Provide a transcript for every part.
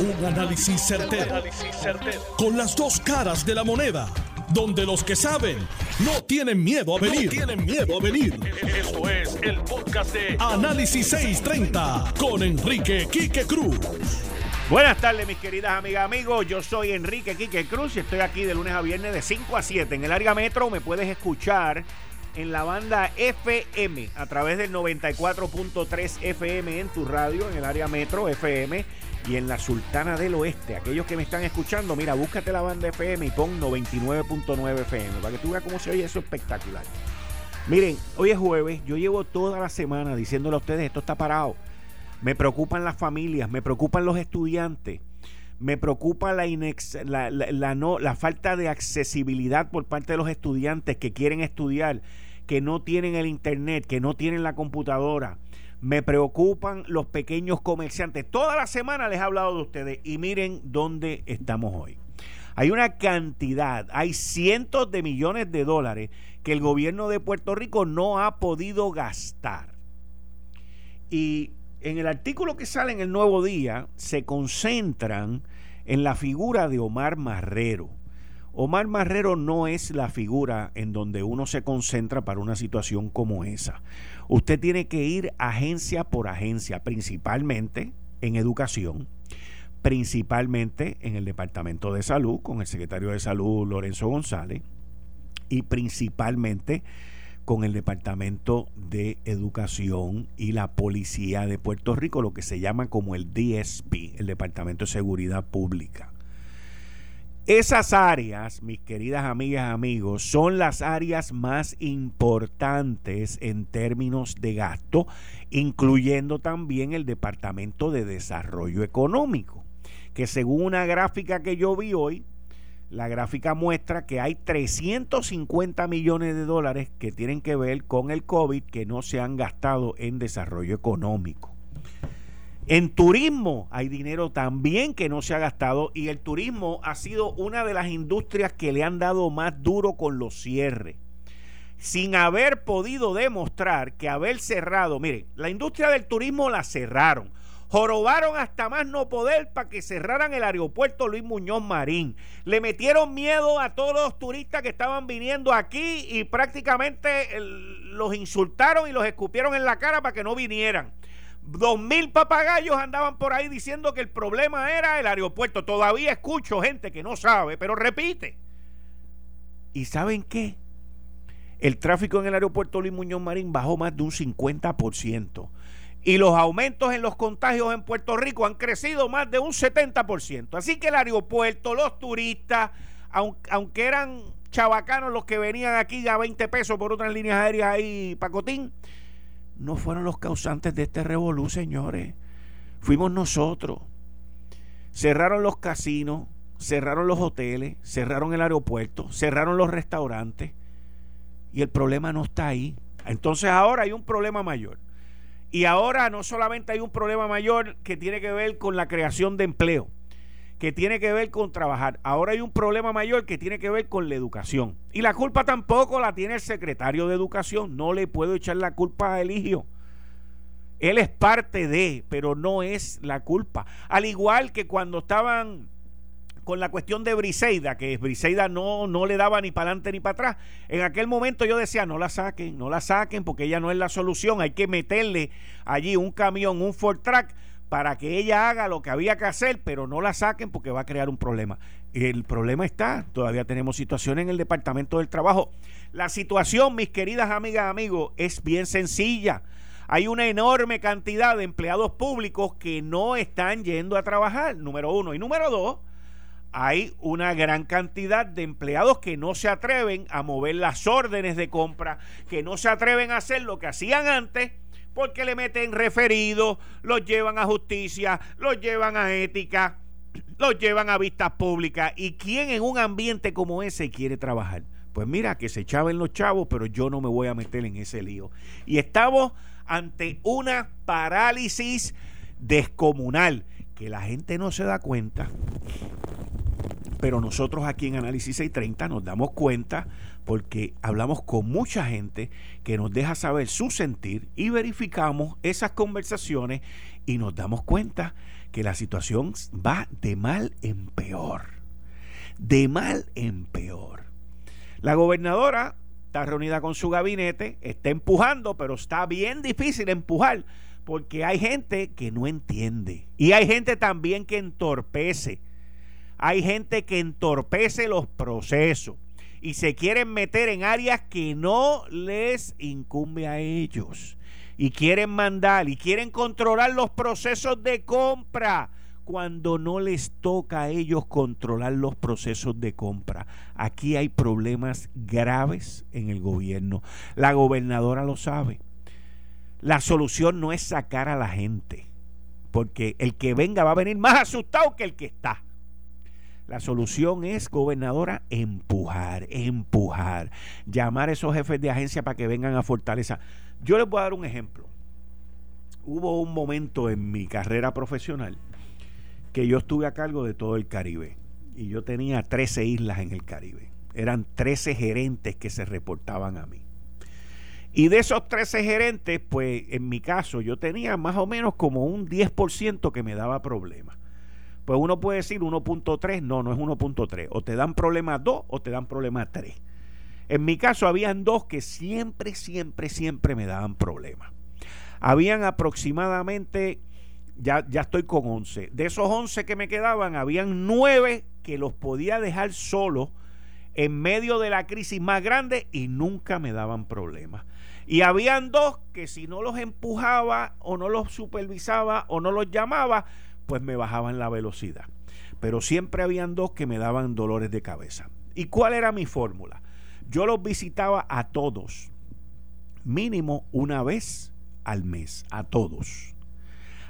Un análisis certero, Con las dos caras de la moneda. Donde los que saben no tienen miedo a venir. tienen miedo a venir. Esto es el podcast de Análisis 630 con Enrique Quique Cruz. Buenas tardes, mis queridas amigas, amigos. Yo soy Enrique Quique Cruz y estoy aquí de lunes a viernes de 5 a 7 en el área metro. Me puedes escuchar en la banda FM a través del 94.3 FM en tu radio, en el área metro FM y en la Sultana del Oeste. Aquellos que me están escuchando, mira, búscate la banda FM y pon 99.9 FM para que tú veas cómo se oye eso espectacular. Miren, hoy es jueves, yo llevo toda la semana diciéndole a ustedes, esto está parado. Me preocupan las familias, me preocupan los estudiantes, me preocupa la, la, no, la falta de accesibilidad por parte de los estudiantes que quieren estudiar, que no tienen el internet, que no tienen la computadora me preocupan los pequeños comerciantes. Toda la semana les he hablado de ustedes y miren dónde estamos hoy. Hay una cantidad, hay cientos de millones de dólares que el gobierno de Puerto Rico no ha podido gastar. Y en el artículo que sale en el Nuevo Día se concentran en la figura de Omar Marrero. Omar Marrero no es la figura en donde uno se concentra para una situación como esa. Usted tiene que ir agencia por agencia, principalmente en educación, principalmente en el Departamento de Salud, con el secretario de Salud Lorenzo González, y principalmente con el Departamento de Educación y la Policía de Puerto Rico, lo que se llama como el DSP, el Departamento de Seguridad Pública. Esas áreas, mis queridas amigas y amigos, son las áreas más importantes en términos de gasto, incluyendo también el Departamento de Desarrollo Económico, que según una gráfica que yo vi hoy, la gráfica muestra que hay 350 millones de dólares que tienen que ver con el COVID que no se han gastado en desarrollo económico. En turismo hay dinero también que no se ha gastado y el turismo ha sido una de las industrias que le han dado más duro con los cierres. Sin haber podido demostrar que haber cerrado, miren, la industria del turismo la cerraron. Jorobaron hasta más no poder para que cerraran el aeropuerto Luis Muñoz Marín. Le metieron miedo a todos los turistas que estaban viniendo aquí y prácticamente los insultaron y los escupieron en la cara para que no vinieran. Dos mil papagayos andaban por ahí diciendo que el problema era el aeropuerto. Todavía escucho gente que no sabe, pero repite. ¿Y saben qué? El tráfico en el aeropuerto Luis Muñoz Marín bajó más de un 50%. Y los aumentos en los contagios en Puerto Rico han crecido más de un 70%. Así que el aeropuerto, los turistas, aunque eran chavacanos los que venían aquí ya 20 pesos por otras líneas aéreas ahí, Pacotín, no fueron los causantes de este revolú, señores. Fuimos nosotros. Cerraron los casinos, cerraron los hoteles, cerraron el aeropuerto, cerraron los restaurantes. Y el problema no está ahí. Entonces ahora hay un problema mayor. Y ahora no solamente hay un problema mayor que tiene que ver con la creación de empleo que tiene que ver con trabajar. Ahora hay un problema mayor que tiene que ver con la educación. Y la culpa tampoco la tiene el secretario de Educación. No le puedo echar la culpa a Eligio. Él es parte de, pero no es la culpa. Al igual que cuando estaban con la cuestión de Briseida, que Briseida no, no le daba ni para adelante ni para atrás. En aquel momento yo decía, no la saquen, no la saquen, porque ella no es la solución. Hay que meterle allí un camión, un Ford Track para que ella haga lo que había que hacer, pero no la saquen porque va a crear un problema. El problema está, todavía tenemos situaciones en el Departamento del Trabajo. La situación, mis queridas amigas amigos, es bien sencilla. Hay una enorme cantidad de empleados públicos que no están yendo a trabajar, número uno. Y número dos, hay una gran cantidad de empleados que no se atreven a mover las órdenes de compra, que no se atreven a hacer lo que hacían antes porque le meten referidos, los llevan a justicia, los llevan a ética, los llevan a vistas públicas. ¿Y quién en un ambiente como ese quiere trabajar? Pues mira, que se echaban los chavos, pero yo no me voy a meter en ese lío. Y estamos ante una parálisis descomunal que la gente no se da cuenta pero nosotros aquí en Análisis 630 nos damos cuenta porque hablamos con mucha gente que nos deja saber su sentir y verificamos esas conversaciones y nos damos cuenta que la situación va de mal en peor. De mal en peor. La gobernadora está reunida con su gabinete, está empujando, pero está bien difícil empujar porque hay gente que no entiende y hay gente también que entorpece. Hay gente que entorpece los procesos y se quieren meter en áreas que no les incumbe a ellos. Y quieren mandar y quieren controlar los procesos de compra cuando no les toca a ellos controlar los procesos de compra. Aquí hay problemas graves en el gobierno. La gobernadora lo sabe. La solución no es sacar a la gente, porque el que venga va a venir más asustado que el que está. La solución es, gobernadora, empujar, empujar, llamar a esos jefes de agencia para que vengan a Fortaleza. Yo les voy a dar un ejemplo. Hubo un momento en mi carrera profesional que yo estuve a cargo de todo el Caribe y yo tenía 13 islas en el Caribe. Eran 13 gerentes que se reportaban a mí. Y de esos 13 gerentes, pues en mi caso yo tenía más o menos como un 10% que me daba problemas. Pues uno puede decir 1.3, no, no es 1.3. O te dan problemas 2 o te dan problemas 3. En mi caso habían dos que siempre, siempre, siempre me daban problemas. Habían aproximadamente, ya, ya estoy con 11. De esos 11 que me quedaban, habían 9 que los podía dejar solos en medio de la crisis más grande y nunca me daban problemas. Y habían dos que si no los empujaba o no los supervisaba o no los llamaba, pues me bajaban la velocidad. Pero siempre habían dos que me daban dolores de cabeza. ¿Y cuál era mi fórmula? Yo los visitaba a todos, mínimo una vez al mes, a todos.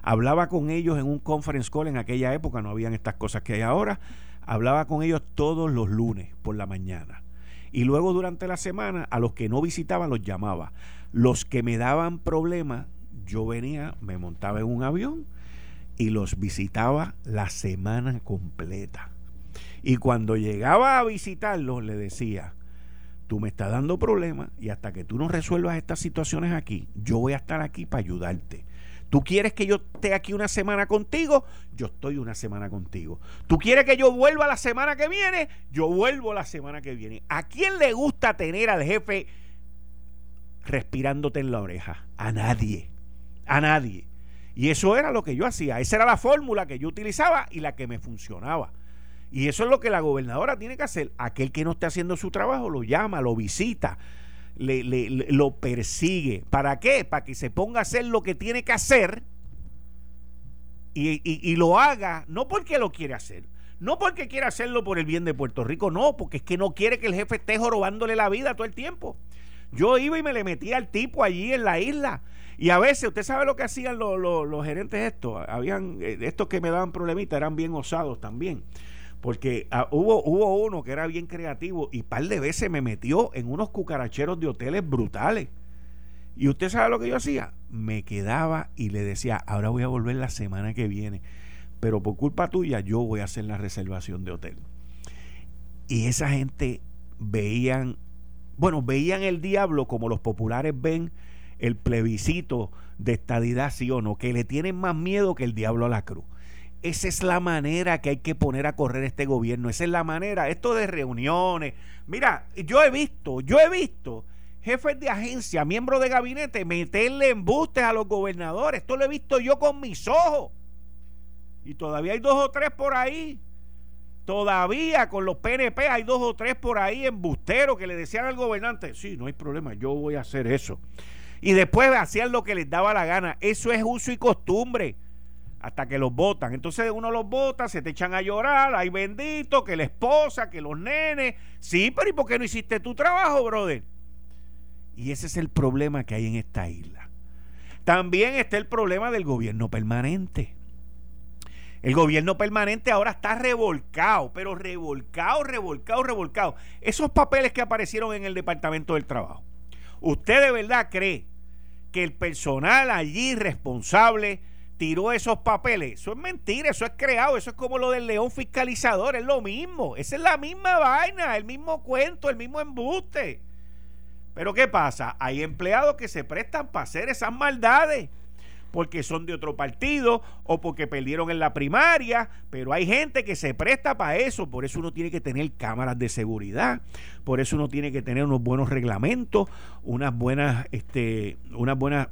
Hablaba con ellos en un conference call en aquella época, no habían estas cosas que hay ahora. Hablaba con ellos todos los lunes por la mañana. Y luego durante la semana a los que no visitaba los llamaba. Los que me daban problemas, yo venía, me montaba en un avión y los visitaba la semana completa. Y cuando llegaba a visitarlos, le decía, tú me estás dando problemas y hasta que tú no resuelvas estas situaciones aquí, yo voy a estar aquí para ayudarte. Tú quieres que yo esté aquí una semana contigo, yo estoy una semana contigo. Tú quieres que yo vuelva la semana que viene, yo vuelvo la semana que viene. ¿A quién le gusta tener al jefe respirándote en la oreja? A nadie. A nadie. Y eso era lo que yo hacía. Esa era la fórmula que yo utilizaba y la que me funcionaba. Y eso es lo que la gobernadora tiene que hacer. Aquel que no esté haciendo su trabajo lo llama, lo visita, le, lo persigue. ¿Para qué? Para que se ponga a hacer lo que tiene que hacer y, lo haga, no porque lo quiere hacer, no porque quiere hacerlo por el bien de Puerto Rico, no, porque es que no quiere que el jefe esté jorobándole la vida todo el tiempo. Yo iba y me le metía al tipo allí en la isla y a veces, usted sabe lo que hacían los, gerentes estos. Habían, eh, estos que me daban problemitas eran bien osados también. Porque ah, hubo, hubo uno que era bien creativo y par de veces me metió en unos cucaracheros de hoteles brutales. Y usted sabe lo que yo hacía. Me quedaba y le decía, ahora voy a volver la semana que viene. Pero por culpa tuya yo voy a hacer la reservación de hotel. Y esa gente veían, bueno, veían el diablo como los populares ven el plebiscito de estadidad, sí o no, que le tienen más miedo que el diablo a la cruz. Esa es la manera que hay que poner a correr este gobierno. Esa es la manera. Esto de reuniones. Mira, yo he visto, yo he visto jefes de agencia, miembros de gabinete, meterle embustes a los gobernadores. Esto lo he visto yo con mis ojos. Y todavía hay dos o tres por ahí. Todavía con los PNP hay dos o tres por ahí embusteros que le decían al gobernante, sí, no hay problema, yo voy a hacer eso y después hacían lo que les daba la gana. Eso es uso y costumbre hasta que los votan. Entonces uno los vota, se te echan a llorar, ay bendito, que la esposa, que los nenes. Sí, pero ¿y por qué no hiciste tu trabajo, brother? Y ese es el problema que hay en esta isla. También está el problema del gobierno permanente. El gobierno permanente ahora está revolcado, pero revolcado, revolcado, revolcado. Esos papeles que aparecieron en el Departamento del Trabajo ¿Usted de verdad cree que el personal allí responsable tiró esos papeles? Eso es mentira, eso es creado, eso es como lo del león fiscalizador, es lo mismo, esa es la misma vaina, el mismo cuento, el mismo embuste. Pero ¿qué pasa? Hay empleados que se prestan para hacer esas maldades. Porque son de otro partido o porque perdieron en la primaria, pero hay gente que se presta para eso, por eso uno tiene que tener cámaras de seguridad, por eso uno tiene que tener unos buenos reglamentos, unas buenas, este, unas buenas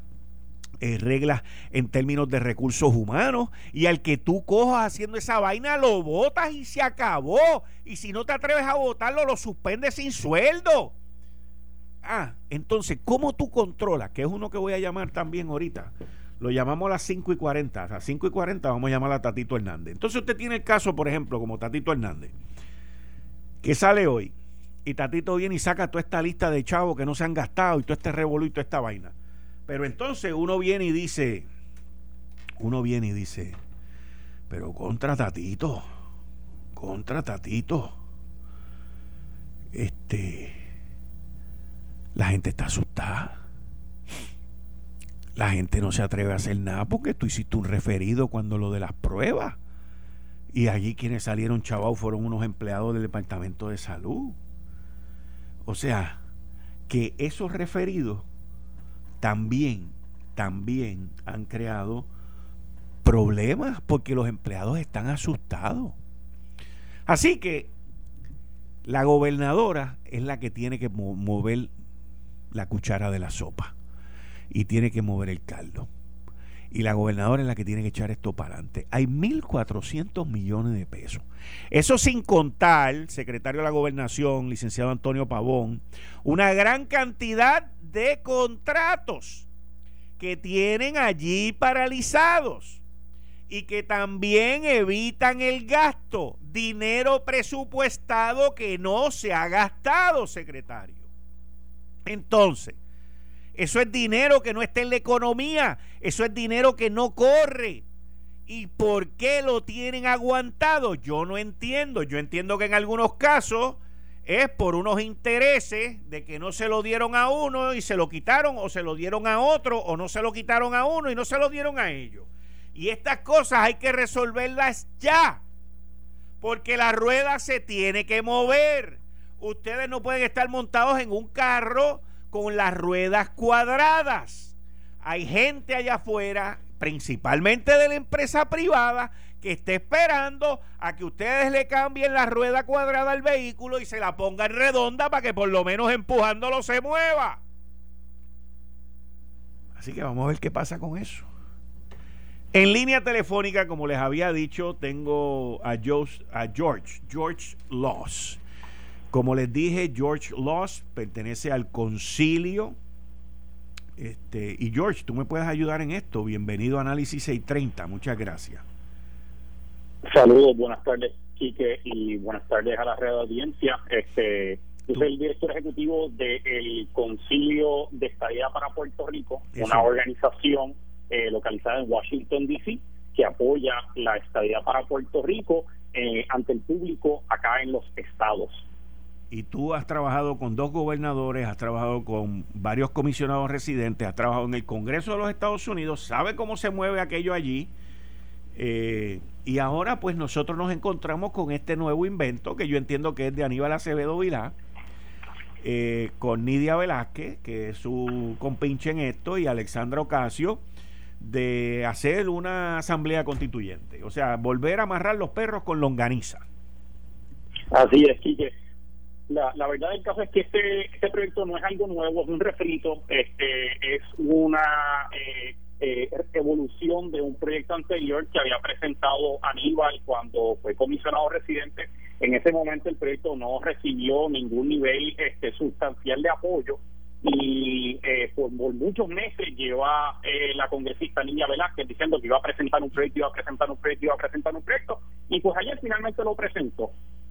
eh, reglas en términos de recursos humanos y al que tú cojas haciendo esa vaina lo votas y se acabó y si no te atreves a votarlo lo suspendes sin sueldo ah entonces ¿cómo tú controlas? que es uno que voy a llamar también ahorita lo llamamos a las 5 y 40 a las 5 y 40 vamos a llamar a Tatito Hernández. Entonces usted tiene el caso por ejemplo como Tatito Hernández que sale hoy y Tatito viene y saca toda esta lista de chavos que no se han gastado y todo este revolú y toda esta vaina. Pero entonces uno viene y dice, uno viene y dice, pero contra Tatito, contra Tatito, este, la gente está asustada. La gente no se atreve a hacer nada porque tú hiciste un referido cuando lo de las pruebas. Y allí quienes salieron chavos fueron unos empleados del Departamento de Salud. O sea, que esos referidos también, también han creado problemas porque los empleados están asustados. Así que la gobernadora es la que tiene que mover la cuchara de la sopa y tiene que mover el caldo. Y la gobernadora es la que tiene que echar esto para adelante. Hay 1.400 millones de pesos. Eso sin contar, secretario de la gobernación, licenciado Antonio Pavón, una gran cantidad de contratos que tienen allí paralizados y que también evitan el gasto, dinero presupuestado que no se ha gastado, secretario. Entonces, eso es dinero que no está en la economía, eso es dinero que no corre. ¿Y por qué lo tienen aguantado? Yo no entiendo. Yo entiendo que en algunos casos es por unos intereses de que no se lo dieron a uno y se lo quitaron o se lo dieron a otro o no se lo quitaron a uno y no se lo dieron a ellos. Y estas cosas hay que resolverlas ya, porque la rueda se tiene que mover. Ustedes no pueden estar montados en un carro con las ruedas cuadradas. Hay gente allá afuera, principalmente de la empresa privada, que esté esperando a que ustedes le cambien la rueda cuadrada al vehículo y se la pongan redonda para que por lo menos empujándolo se mueva. Así que vamos a ver qué pasa con eso. En línea telefónica, como les había dicho, tengo a George, a George, George Loss. Como les dije, George Loss pertenece al concilio. Este, y George, tú me puedes ayudar en esto. Bienvenido a Análisis 630. Muchas gracias. Saludos, buenas tardes, Quique, y buenas tardes a la red de audiencia. Este, yo soy el director ejecutivo del Concilio de Estadía para Puerto Rico, una organización eh, localizada en Washington, D.C., que apoya la estadía para Puerto Rico eh, ante el público acá en los estados. Y tú has trabajado con dos gobernadores, has trabajado con varios comisionados residentes, has trabajado en el Congreso de los Estados Unidos, sabe cómo se mueve aquello allí. Eh, y ahora pues nosotros nos encontramos con este nuevo invento que yo entiendo que es de Aníbal Acevedo Vilá, eh, con Nidia Velázquez, que es su compinche en esto, y Alexandra Ocasio, de hacer una asamblea constituyente. O sea, volver a amarrar los perros con longaniza. Así es, Quique. La, la verdad del caso es que este, este proyecto no es algo nuevo, es un refrito, este, es una... Eh, eh, evolución de un proyecto anterior que había presentado Aníbal cuando fue comisionado residente. En ese momento el proyecto no recibió ningún nivel este, sustancial de apoyo y eh, por, muchos meses lleva eh, la congresista Niña Velázquez diciendo que iba a presentar un proyecto, iba a presentar un proyecto, iba a presentar un proyecto y pues ayer finalmente lo presentó.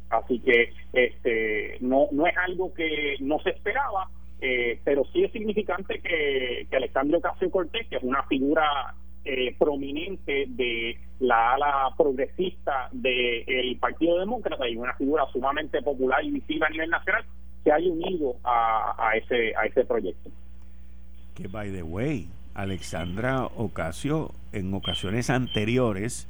Así que este no no es algo que no se esperaba, eh, pero sí es significante que, que Alexandre Ocasio Cortés, que es una figura eh, prominente de la ala progresista del Partido Demócrata y una figura sumamente popular y visible a nivel nacional, se haya unido a, a ese a ese proyecto. Que by the way, Alexandra Ocasio en ocasiones anteriores,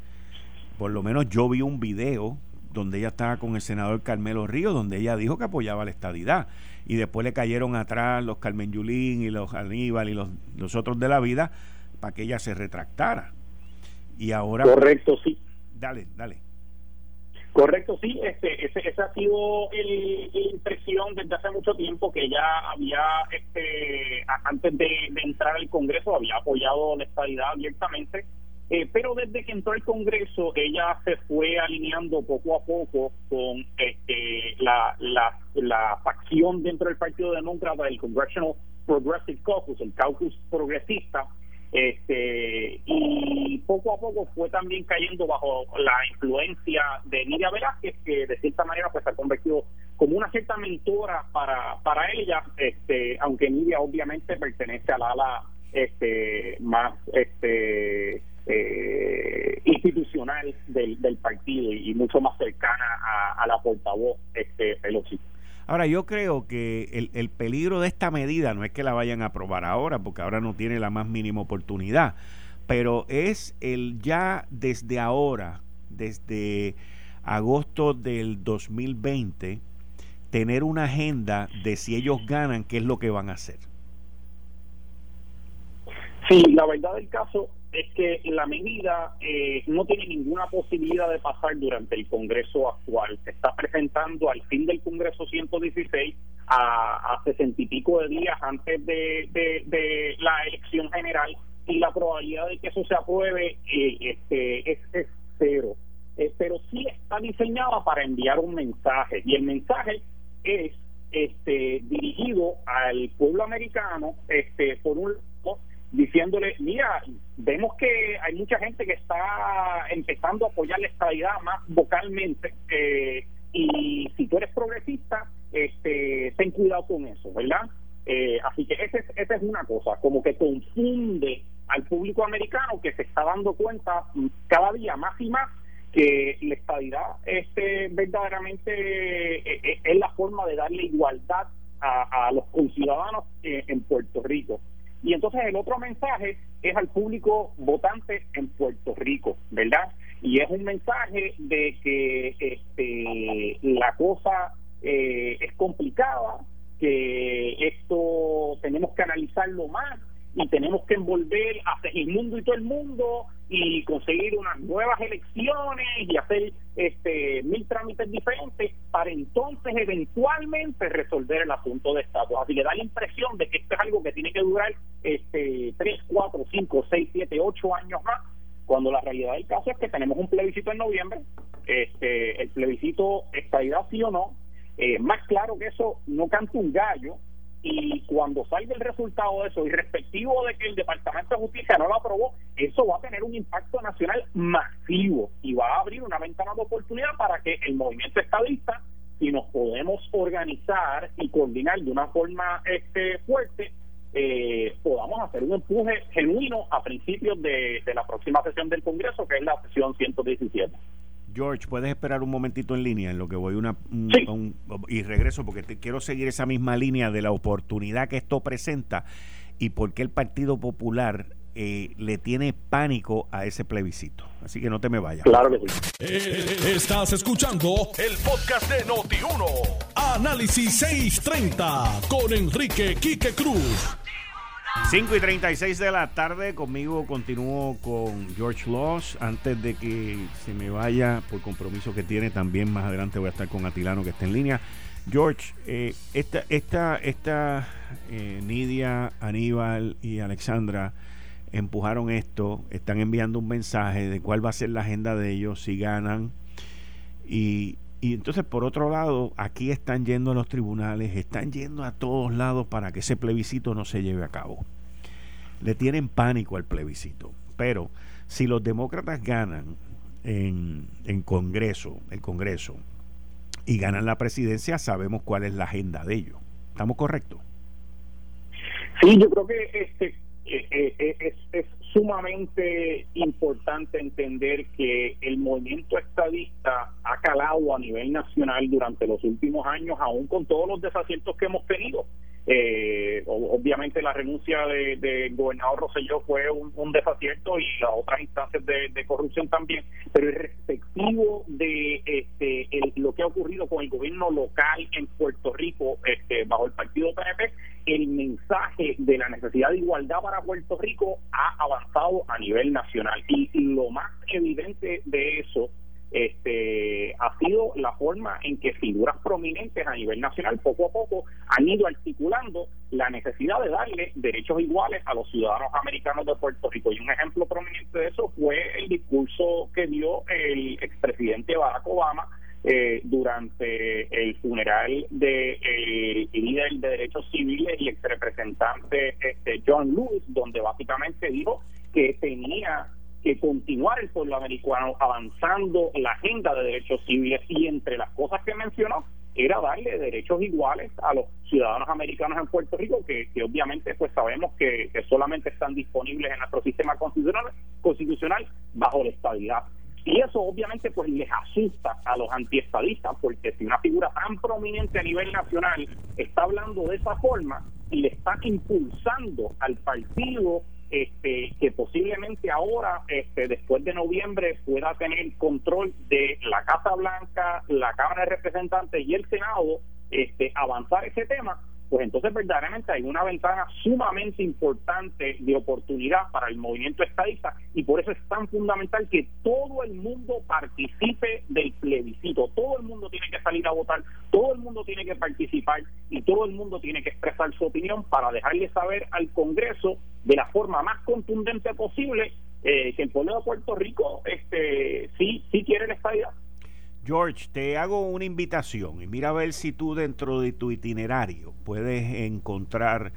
por lo menos yo vi un video donde ella estaba con el senador Carmelo Río, donde ella dijo que apoyaba la estadidad y después le cayeron atrás los Carmen Yulín y los Aníbal y los, otros de la vida para que ella se retractara. Y ahora... Correcto, sí. Dale, dale. Correcto, sí, este, ese, esa ha sido el, la impresión desde hace mucho tiempo que ella había, este, antes de, entrar al Congreso, había apoyado la estabilidad abiertamente, eh, pero desde que entró al Congreso, ella se fue alineando poco a poco con este, la, la, la facción dentro del Partido Demócrata, el Congressional Progressive Caucus, el caucus progresista, este y poco a poco fue también cayendo bajo la influencia de Nidia Velázquez que de cierta manera pues se ha convertido como una cierta mentora para para ella este aunque Nidia obviamente pertenece al ala este más este eh, institucional del, del partido y, mucho más cercana a, la portavoz este Pelosi. Ahora, yo creo que el, el, peligro de esta medida no es que la vayan a aprobar ahora, porque ahora no tiene la más mínima oportunidad, pero es el ya desde ahora, desde agosto del 2020, tener una agenda de si ellos ganan, qué es lo que van a hacer. Sí, la verdad del caso es que la medida eh, no tiene ninguna posibilidad de pasar durante el Congreso actual. Se está presentando al fin del Congreso 116 a, sesenta y pico de días antes de, de, la elección general y la probabilidad de que eso se apruebe eh, este, es, cero. Eh, pero sí está diseñada para enviar un mensaje y el mensaje es este dirigido al pueblo americano este por un diciéndole, mira, vemos que hay mucha gente que está empezando a apoyar la estabilidad más vocalmente eh, y si tú eres progresista, este, ten cuidado con eso, ¿verdad? Eh, así que esa es, es una cosa, como que confunde al público americano que se está dando cuenta cada día más y más que la estabilidad este, verdaderamente eh, es la forma de darle igualdad a, a los conciudadanos en Puerto Rico. El otro mensaje es al público votante en Puerto Rico, ¿verdad? Y es un mensaje de que este, la cosa eh, es complicada, que esto tenemos que analizarlo más y tenemos que envolver a mundo y todo el mundo y conseguir unas nuevas elecciones y hacer este mil trámites diferentes para entonces eventualmente resolver el asunto de estatus. Así que da la impresión de que esto es algo que tiene que durar este tres, cuatro, cinco, seis, siete, ocho años más, cuando la realidad del caso es que tenemos un plebiscito en noviembre, este el plebiscito estadidad sí o no, eh, más claro que eso no canta un gallo, y cuando salga el resultado de eso, y respectivo de que el Departamento de Justicia no lo aprobó, eso va a tener un impacto nacional masivo y va a abrir una ventana de oportunidad para que el movimiento estadista, si nos podemos organizar y coordinar de una forma este fuerte, eh, podamos hacer un empuje genuino a principios de, de la próxima sesión del Congreso, que es la sesión 117. George, puedes esperar un momentito en línea en lo que voy una y regreso porque te, quiero seguir esa misma línea de la oportunidad que esto presenta y por qué el Partido Popular eh, le tiene pánico a ese plebiscito. Así que no te me vayas. Claro que sí. Eh, estás escuchando el podcast de Noti1. Análisis 630 con Enrique Quique Cruz. 5 y 36 de la tarde, conmigo continúo con George Loss. Antes de que se me vaya por compromiso que tiene, también más adelante voy a estar con Atilano que está en línea. George, eh, esta, esta, esta eh, Nidia, Aníbal y Alexandra empujaron esto, están enviando un mensaje de cuál va a ser la agenda de ellos si ganan. Y, y entonces, por otro lado, aquí están yendo a los tribunales, están yendo a todos lados para que ese plebiscito no se lleve a cabo. Le tienen pánico al plebiscito. Pero si los demócratas ganan en, en Congreso, el Congreso, y ganan la presidencia, sabemos cuál es la agenda de ellos. ¿Estamos correctos? Sí, yo creo que este eh, eh, es, es sumamente importante entender que el movimiento estadista ha calado a nivel nacional durante los últimos años, aún con todos los desaciertos que hemos tenido. Eh, obviamente la renuncia del de gobernador Rosselló fue un, desacierto y las otras instancias de, corrupción también, pero el respectivo de este, lo que ha ocurrido con el gobierno local en Puerto Rico este, bajo el partido PNP, el mensaje de la necesidad de igualdad para Puerto Rico ha avanzado a nivel nacional. Y, lo más evidente de eso este, ha sido la forma en que figuras prominentes a nivel nacional poco a poco han ido articulando la necesidad de darle derechos iguales a los ciudadanos americanos de Puerto Rico. Y un ejemplo prominente de eso fue el discurso que dio el expresidente Barack Obama eh, durante el funeral de, líder de derechos civiles y ex representante este, John Lewis, donde básicamente dijo que tenía que continuar el pueblo americano avanzando la agenda de derechos civiles. Y entre las cosas que mencionó era darle derechos iguales a los ciudadanos americanos en Puerto Rico que, obviamente pues sabemos que, solamente están disponibles en nuestro sistema constitucional constitucional bajo la estabilidad. Y eso obviamente pues les asusta a los antiestadistas, porque si una figura tan prominente a nivel nacional está hablando de esa forma y le está impulsando al partido este, que posiblemente ahora, este, después de noviembre, pueda tener control de la Casa Blanca, la Cámara de Representantes y el Senado, este, avanzar ese tema, pues entonces verdaderamente hay una ventana sumamente importante de oportunidad para el movimiento estadista y por eso es tan fundamental que todo el mundo participe del plebiscito, todo el mundo tiene que salir a votar, todo el mundo tiene que participar y todo el mundo tiene que expresar su opinión para dejarle saber al Congreso de la forma más contundente posible eh, que el pueblo de Puerto Rico este sí sí quiere la estabilidad. George, te hago una invitación y mira a ver si tú dentro de tu itinerario puedes encontrar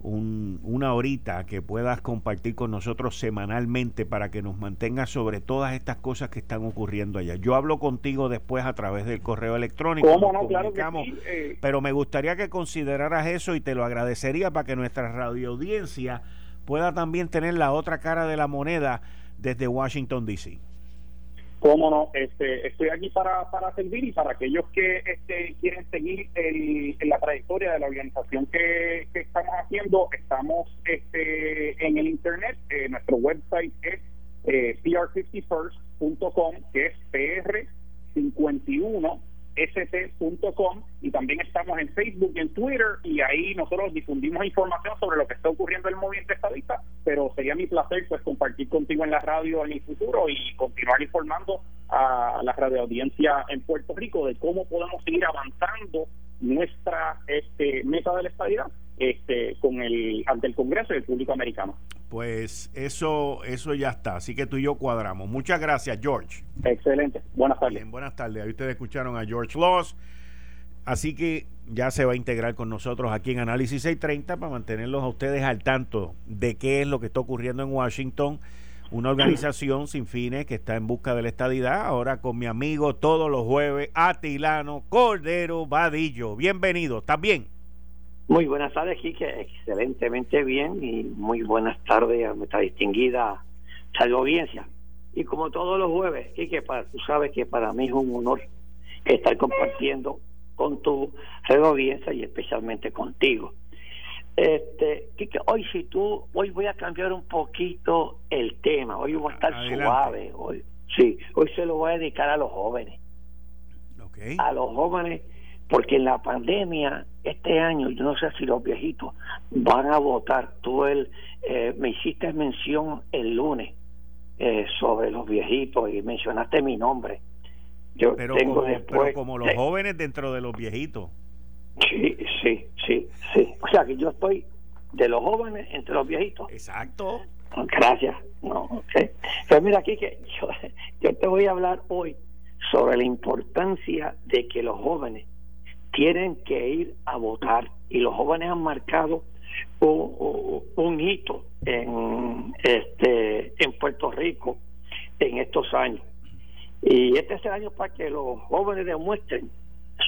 una horita que puedas compartir con nosotros semanalmente para que nos mantengas sobre todas estas cosas que están ocurriendo allá. Yo hablo contigo después a través del correo electrónico. ¿Cómo no? Claro que sí, eh. Pero me gustaría que consideraras eso y te lo agradecería para que nuestra radioaudiencia pueda también tener la otra cara de la moneda desde Washington, D.C. Cómo no, este, estoy aquí para, para servir y para aquellos que este, quieren seguir el, la trayectoria de la organización que, estamos haciendo, estamos este, en el internet, eh, nuestro website es eh, pr51st.com, que es PR51 st.com y también estamos en Facebook y en Twitter y ahí nosotros difundimos información sobre lo que está ocurriendo en el movimiento estadista, pero sería mi placer pues compartir contigo en la radio en el futuro y continuar informando a la radioaudiencia en Puerto Rico de cómo podemos seguir avanzando nuestra este, meta de la estadidad este, con el ante el Congreso y el público americano. Pues eso, eso ya está. Así que tú y yo cuadramos. Muchas gracias, George. Excelente. Buenas tardes. buenas tardes. Ahí ustedes escucharon a George Loss. Así que ya se va a integrar con nosotros aquí en Análisis 630 para mantenerlos a ustedes al tanto de qué es lo que está ocurriendo en Washington. Una organización sin fines que está en busca de la estadidad. Ahora con mi amigo todos los jueves, Atilano Cordero Vadillo. Bienvenido. ¿Estás bien? Muy buenas tardes, Quique. Excelentemente bien y muy buenas tardes a nuestra distinguida audiencia. Y como todos los jueves, Quique, para, tú sabes que para mí es un honor estar compartiendo con tu audiencia y especialmente contigo. Este, Quique, hoy si tú, hoy voy a cambiar un poquito el tema. Hoy voy a estar suave. Hoy, sí, hoy se lo voy a dedicar a los jóvenes. A los jóvenes porque en la pandemia este año yo no sé si los viejitos van a votar. Tú el eh, me hiciste mención el lunes eh, sobre los viejitos y mencionaste mi nombre. Yo pero tengo como, después como los jóvenes dentro de los viejitos. Sí sí sí sí. O sea que yo estoy de los jóvenes entre los viejitos. Exacto. Gracias. No okay. pero mira aquí que yo, yo te voy a hablar hoy sobre la importancia de que los jóvenes tienen que ir a votar y los jóvenes han marcado un, hito en este en Puerto Rico en estos años. Y este es el año para que los jóvenes demuestren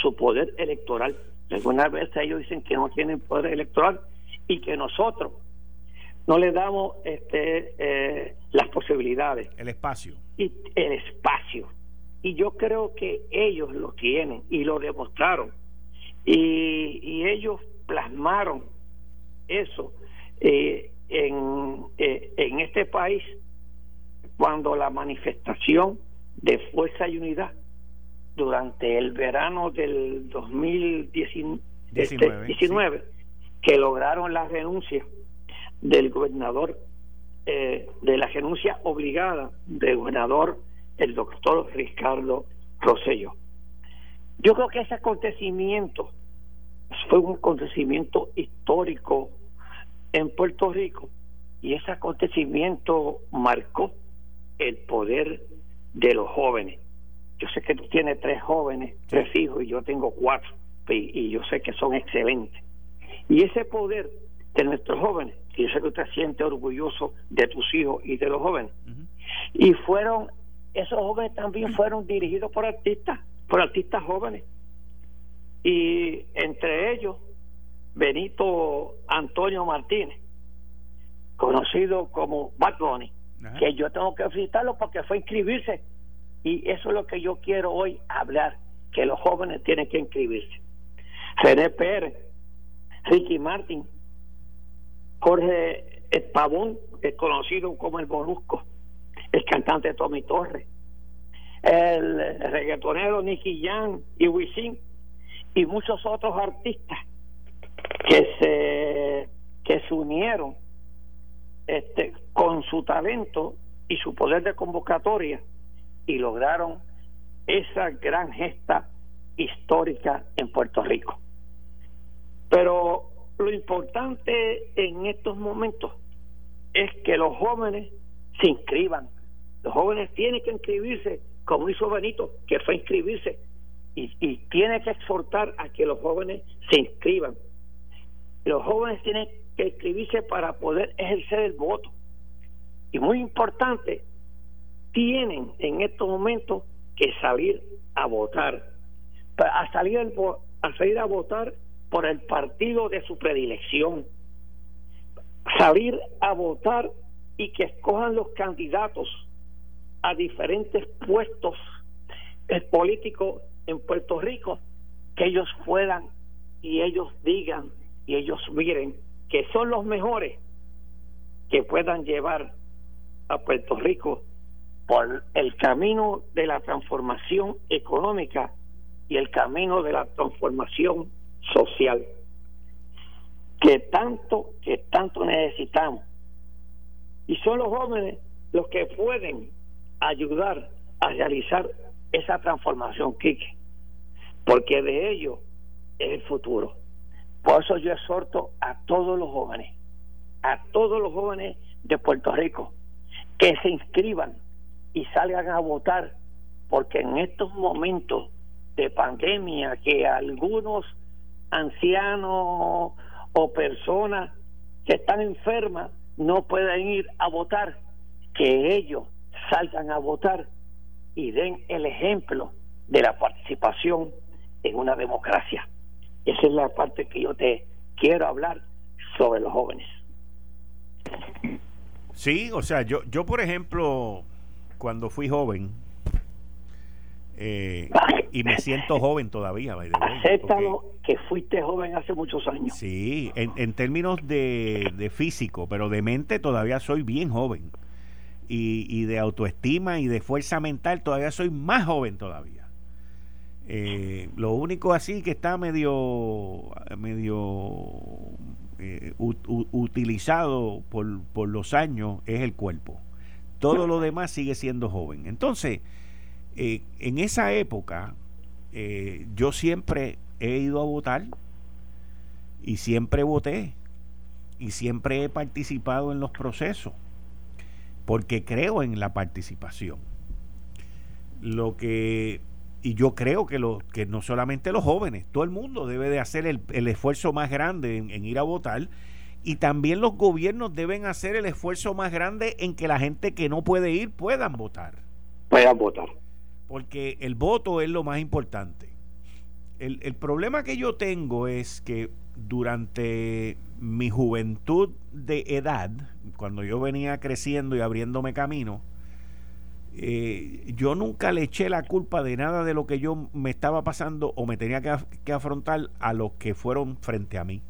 su poder electoral. Algunas veces ellos dicen que no tienen poder electoral y que nosotros no les damos este eh, las posibilidades. El espacio. Y el espacio. Y yo creo que ellos lo tienen y lo demostraron y, ellos plasmaron eso eh, en, eh, en este país cuando la manifestación de fuerza y unidad durante el verano del 2019 este, que lograron la renuncia del gobernador eh, de la renuncia obligada del gobernador, el doctor Ricardo Rosello. Yo creo que ese acontecimiento fue un acontecimiento histórico en Puerto Rico y ese acontecimiento marcó el poder de los jóvenes. Yo sé que tú tienes tres jóvenes, tres hijos, y yo tengo cuatro, y, yo sé que son excelentes. Y ese poder de nuestros jóvenes, y yo sé que usted siente orgulloso de tus hijos y de los jóvenes, y fueron, esos jóvenes también fueron dirigidos por artistas, por artistas jóvenes, y entre ellos Benito Antonio Martínez, conocido como Bad Bunny, que yo tengo que felicitarlo porque fue inscribirse. Y eso es lo que yo quiero hoy hablar, que los jóvenes tienen que inscribirse. René Pérez, Ricky Martin, Jorge Pavón, es conocido como el Borusco, el cantante Tommy Torres, el reggaetonero Nicky Jan y Wisin y muchos otros artistas que se que se unieron este con su talento y su poder de convocatoria y lograron esa gran gesta histórica en Puerto Rico. Pero lo importante en estos momentos es que los jóvenes se inscriban. Los jóvenes tienen que inscribirse, como hizo Benito, que fue inscribirse y, tiene que exhortar a que los jóvenes se inscriban. Los jóvenes tienen que inscribirse para poder ejercer el voto. Y muy importante, tienen en estos momentos que salir a votar. A salir, a salir a votar por el partido de su predilección. Salir a votar y que escojan los candidatos a diferentes puestos políticos en Puerto Rico que ellos puedan y ellos digan y ellos miren que son los mejores que puedan llevar a Puerto Rico por el camino de la transformación económica y el camino de la transformación social. Que tanto que tanto necesitamos. Y son los jóvenes los que pueden ayudar a realizar esa transformación, Kike, porque de ello es el futuro. Por eso yo exhorto a todos los jóvenes, a todos los jóvenes de Puerto Rico, que se inscriban y salgan a votar, porque en estos momentos de pandemia que algunos ancianos o personas que están enfermas no pueden ir a votar, que ellos salgan a votar y den el ejemplo de la participación en una democracia. Esa es la parte que yo te quiero hablar sobre los jóvenes. Sí, o sea, yo, yo por ejemplo, cuando fui joven, eh, y me siento joven todavía. Acéptalo que fuiste joven hace muchos años. Sí, en, en términos de, de, físico, pero de mente todavía soy bien joven y, de autoestima y de fuerza mental, todavía soy más joven todavía. Eh, lo único así que está medio, medio eh, utilizado por, por los años es el cuerpo. Todo lo demás sigue siendo joven. Entonces, eh, en esa época, yo siempre he ido a votar y siempre voté y siempre he participado en los procesos porque creo en la participación. Lo que y yo creo que, lo, que no solamente los jóvenes, todo el mundo debe de hacer el, esfuerzo más grande en, ir a votar y también los gobiernos deben hacer el esfuerzo más grande en que la gente que no puede ir puedan votar. Puedan votar. Porque el voto es lo más importante. El, el problema que yo tengo es que durante mi juventud de edad, cuando yo venía creciendo y abriéndome camino, eh, yo nunca le eché la culpa de nada de lo que yo me estaba pasando o me tenía que, afrontar a los que fueron frente a mí.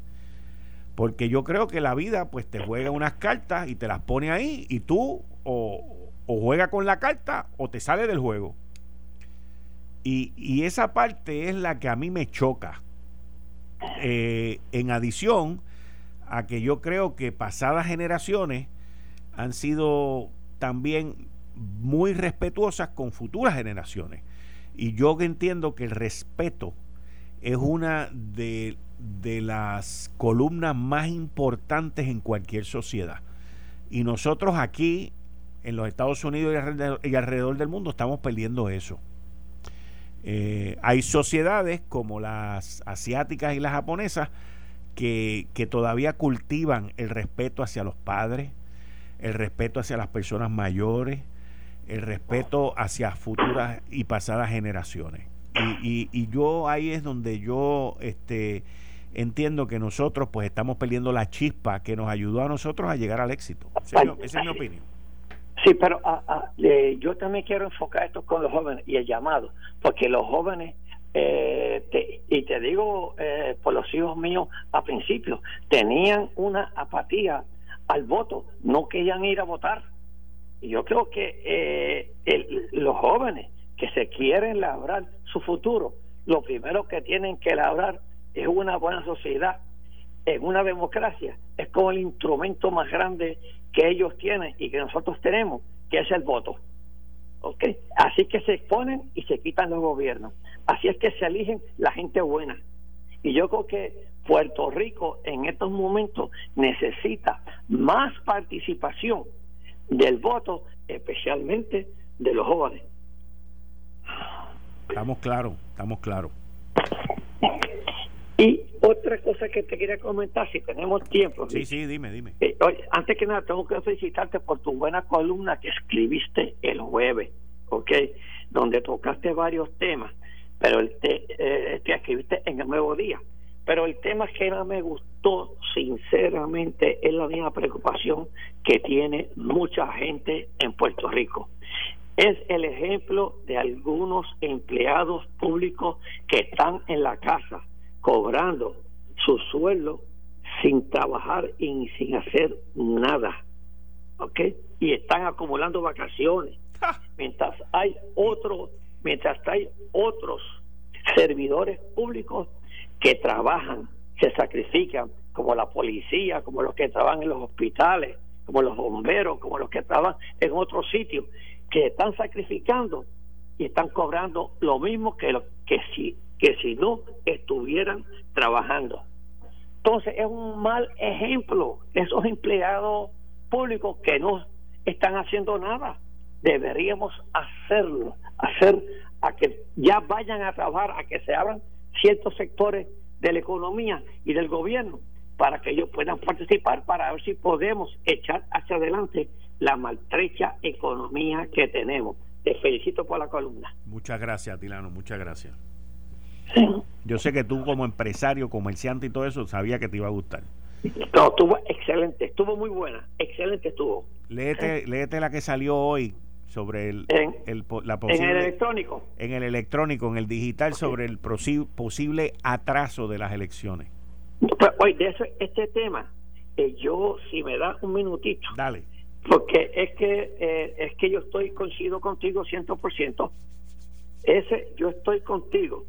Porque yo creo que la vida pues te juega unas cartas y te las pone ahí y tú o, o juega con la carta o te sale del juego. Y, y esa parte es la que a mí me choca eh, en adición a que yo creo que pasadas generaciones han sido también muy respetuosas con futuras generaciones. Y yo entiendo que el respeto es una de, de las columnas más importantes en cualquier sociedad. Y nosotros aquí, en los Estados Unidos y alrededor del mundo, estamos perdiendo eso. Eh, hay sociedades como las asiáticas y las japonesas que, que, todavía cultivan el respeto hacia los padres, el respeto hacia las personas mayores, el respeto hacia futuras y pasadas generaciones. Y, y, yo ahí es donde yo este, entiendo que nosotros pues estamos perdiendo la chispa que nos ayudó a nosotros a llegar al éxito. Esa es mi, opinión. Sí, pero ah, ah, yo también quiero enfocar esto con los jóvenes y el llamado, porque los jóvenes, eh, y te digo eh, por los hijos míos a principio, tenían una apatía al voto, no querían ir a votar. Y yo creo que eh, los jóvenes que se quieren labrar su futuro, lo primero que tienen que labrar es una buena sociedad, en una democracia, es como el instrumento más grande que ellos tienen y que nosotros tenemos, que es el voto. ¿Ok? Así que se exponen y se quitan los gobiernos. Así es que se eligen la gente buena. Y yo creo que Puerto Rico en estos momentos necesita más participación del voto, especialmente de los jóvenes. Estamos claros, estamos claros. Y otra cosa que te quería comentar, si tenemos tiempo. Sí, sí, dime, dime. Eh, antes que nada, tengo que felicitarte por tu buena columna que escribiste el jueves, ¿ok? Donde tocaste varios temas, pero el te, eh, te escribiste en el nuevo día. Pero el tema que no me gustó, sinceramente, es la misma preocupación que tiene mucha gente en Puerto Rico. Es el ejemplo de algunos empleados públicos que están en la casa cobrando su sueldo sin trabajar y sin hacer nada. ¿Ok? Y están acumulando vacaciones. Mientras hay otros, mientras hay otros servidores públicos que trabajan, se sacrifican, como la policía, como los que trabajan en los hospitales, como los bomberos, como los que trabajan en otros sitios, que están sacrificando y están cobrando lo mismo que, que, si, que si no estuvieran trabajando. Entonces es un mal ejemplo esos empleados públicos que no están haciendo nada. Deberíamos hacerlo, hacer a que ya vayan a trabajar, a que se abran ciertos sectores de la economía y del gobierno para que ellos puedan participar para ver si podemos echar hacia adelante la maltrecha economía que tenemos. Te felicito por la columna. Muchas gracias, Tilano, muchas gracias. Yo sé que tú como empresario, comerciante y todo eso, sabía que te iba a gustar. No, estuvo excelente, estuvo muy buena, excelente estuvo. Léete, léete la que salió hoy sobre el, el, la posible, en el electrónico. En el electrónico, en el digital, sobre el posible atraso de las elecciones. Pues, oye, de eso, este tema, eh, yo, si me das un minutito. Dale. Porque es que, eh, es que yo estoy, coincido contigo 100%. Ese, yo estoy contigo,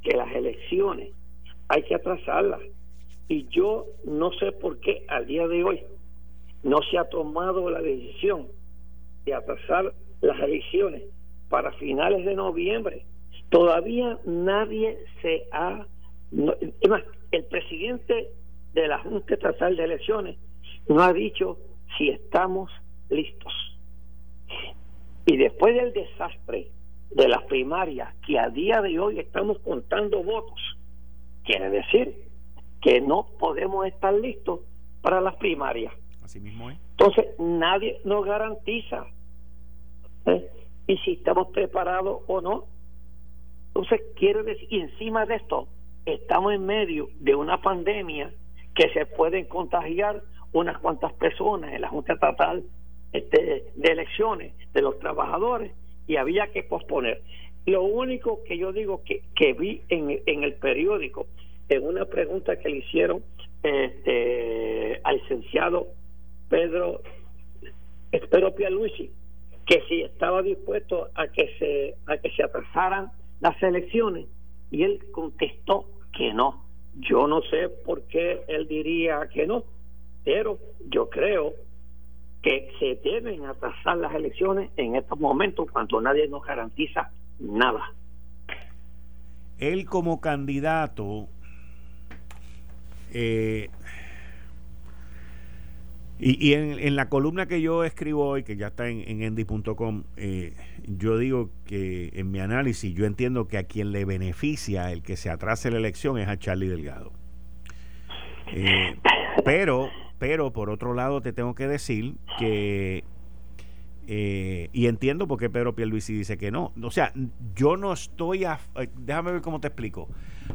que las elecciones hay que atrasarlas. Y yo no sé por qué al día de hoy no se ha tomado la decisión de atrasar las elecciones para finales de noviembre. Todavía nadie se ha... es más, el presidente de la Junta Estatal de Elecciones no ha dicho si estamos listos. Y después del desastre de las primarias, que a día de hoy estamos contando votos, quiere decir que no podemos estar listos para las primarias. Así mismo Entonces, nadie nos garantiza ¿eh? y si estamos preparados o no. Entonces, quiero decir, y encima de esto, estamos en medio de una pandemia que se pueden contagiar unas cuantas personas en la Junta Estatal este, de Elecciones de los trabajadores y había que posponer. Lo único que yo digo que, que vi en, en el periódico, en una pregunta que le hicieron este, al licenciado Pedro Espero Pialuisi, que si estaba dispuesto a que se a que se atrasaran las elecciones y él contestó que no. Yo no sé por qué él diría que no, pero yo creo que se deben atrasar las elecciones en estos momentos cuando nadie nos garantiza nada. Él como candidato eh, y, en, la columna que yo escribo hoy, que ya está en, en endy.com, eh, yo digo que en mi análisis yo entiendo que a quien le beneficia el que se atrase la elección es a Charlie Delgado. Eh, pero, pero por otro lado te tengo que decir que eh, y entiendo por qué Pedro Pierluisi dice que no. O sea, yo no estoy a... Eh, déjame ver cómo te explico.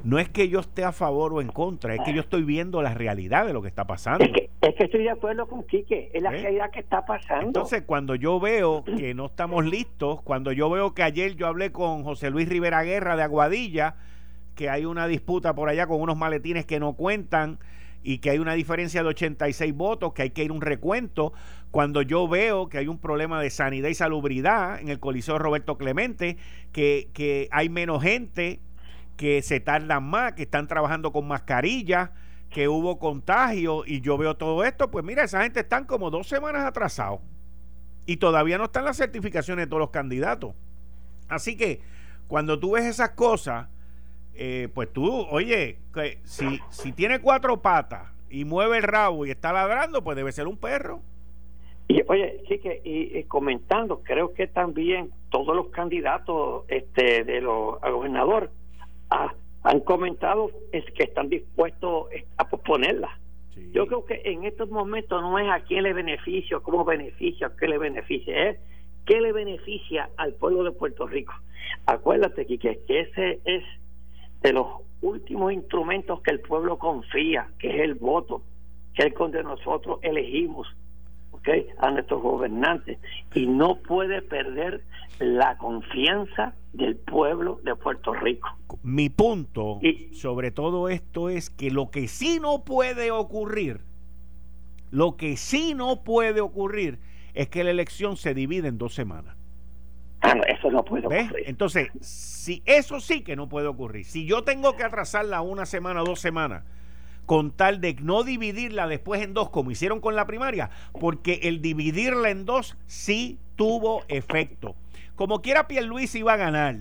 No es que yo esté a favor o en contra, es que yo estoy viendo la realidad de lo que está pasando. Estoy de acuerdo con Quique, es la ¿Eh? realidad que está pasando. Entonces, cuando yo veo que no estamos listos, cuando yo veo que ayer yo hablé con José Luis Rivera Guerra de Aguadilla, que hay una disputa por allá con unos maletines que no cuentan, y que hay una diferencia de 86 votos, que hay que ir un recuento, cuando yo veo que hay un problema de sanidad y salubridad en el Coliseo Roberto Clemente, que, que hay menos gente, que se tardan más, que están trabajando con mascarillas, que hubo contagio y yo veo todo esto, pues mira, esa gente están como dos semanas atrasados y todavía no están las certificaciones de todos los candidatos. Así que cuando tú ves esas cosas, eh, pues tú, oye, que si, si tiene cuatro patas y mueve el rabo y está ladrando, pues debe ser un perro. Y oye, sí que y, comentando, creo que también todos los candidatos este de los a gobernador han comentado es que están dispuestos a posponerla. Yo creo que en estos momentos no es a quién le beneficia, cómo beneficia, qué le beneficia, es qué le beneficia al pueblo de Puerto Rico. Acuérdate, que que ese es de los últimos instrumentos que el pueblo confía, que es el voto, que es donde nosotros elegimos ¿okay? a nuestros gobernantes. Y no puede perder la confianza del pueblo de Puerto Rico. Mi punto sobre todo esto es que lo que sí no puede ocurrir, lo que sí no puede ocurrir es que la elección se divide en dos semanas. Ah, eso no puede ocurrir. Entonces, si eso sí que no puede ocurrir. Si yo tengo que atrasarla una semana dos semanas, con tal de no dividirla después en dos, como hicieron con la primaria, porque el dividirla en dos sí tuvo efecto. Como quiera Luis iba a ganar,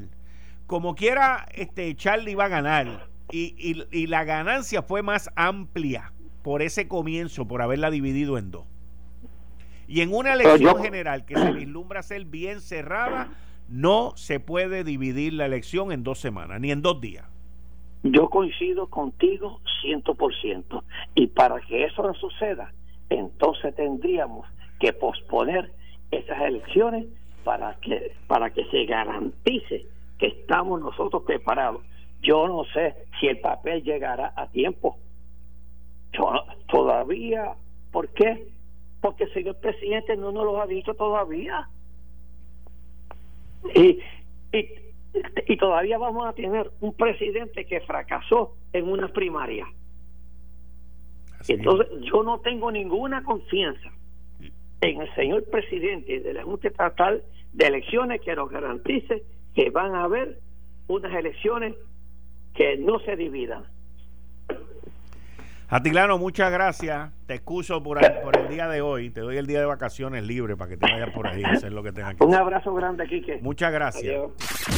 como quiera este Charlie iba a ganar, y, y la ganancia fue más amplia por ese comienzo, por haberla dividido en dos. Y en una elección general que se vislumbra ser bien cerrada, no se puede dividir la elección en dos semanas, ni en dos días. Yo coincido contigo ciento por ciento. Y para que eso no suceda, entonces tendríamos que posponer esas elecciones para que, para que se garantice que estamos nosotros preparados. Yo no sé si el papel llegará a tiempo. Yo todavía, ¿por qué? porque el señor presidente no nos lo ha dicho todavía. Y, y, todavía vamos a tener un presidente que fracasó en una primaria. Entonces, yo no tengo ninguna confianza en el señor presidente de la Junta Estatal de Elecciones que nos garantice que van a haber unas elecciones que no se dividan. Atilano, muchas gracias. Te excuso por, por, el día de hoy. Te doy el día de vacaciones libre para que te vayas por ahí a hacer lo que tengas que Un abrazo grande, Quique. Muchas gracias.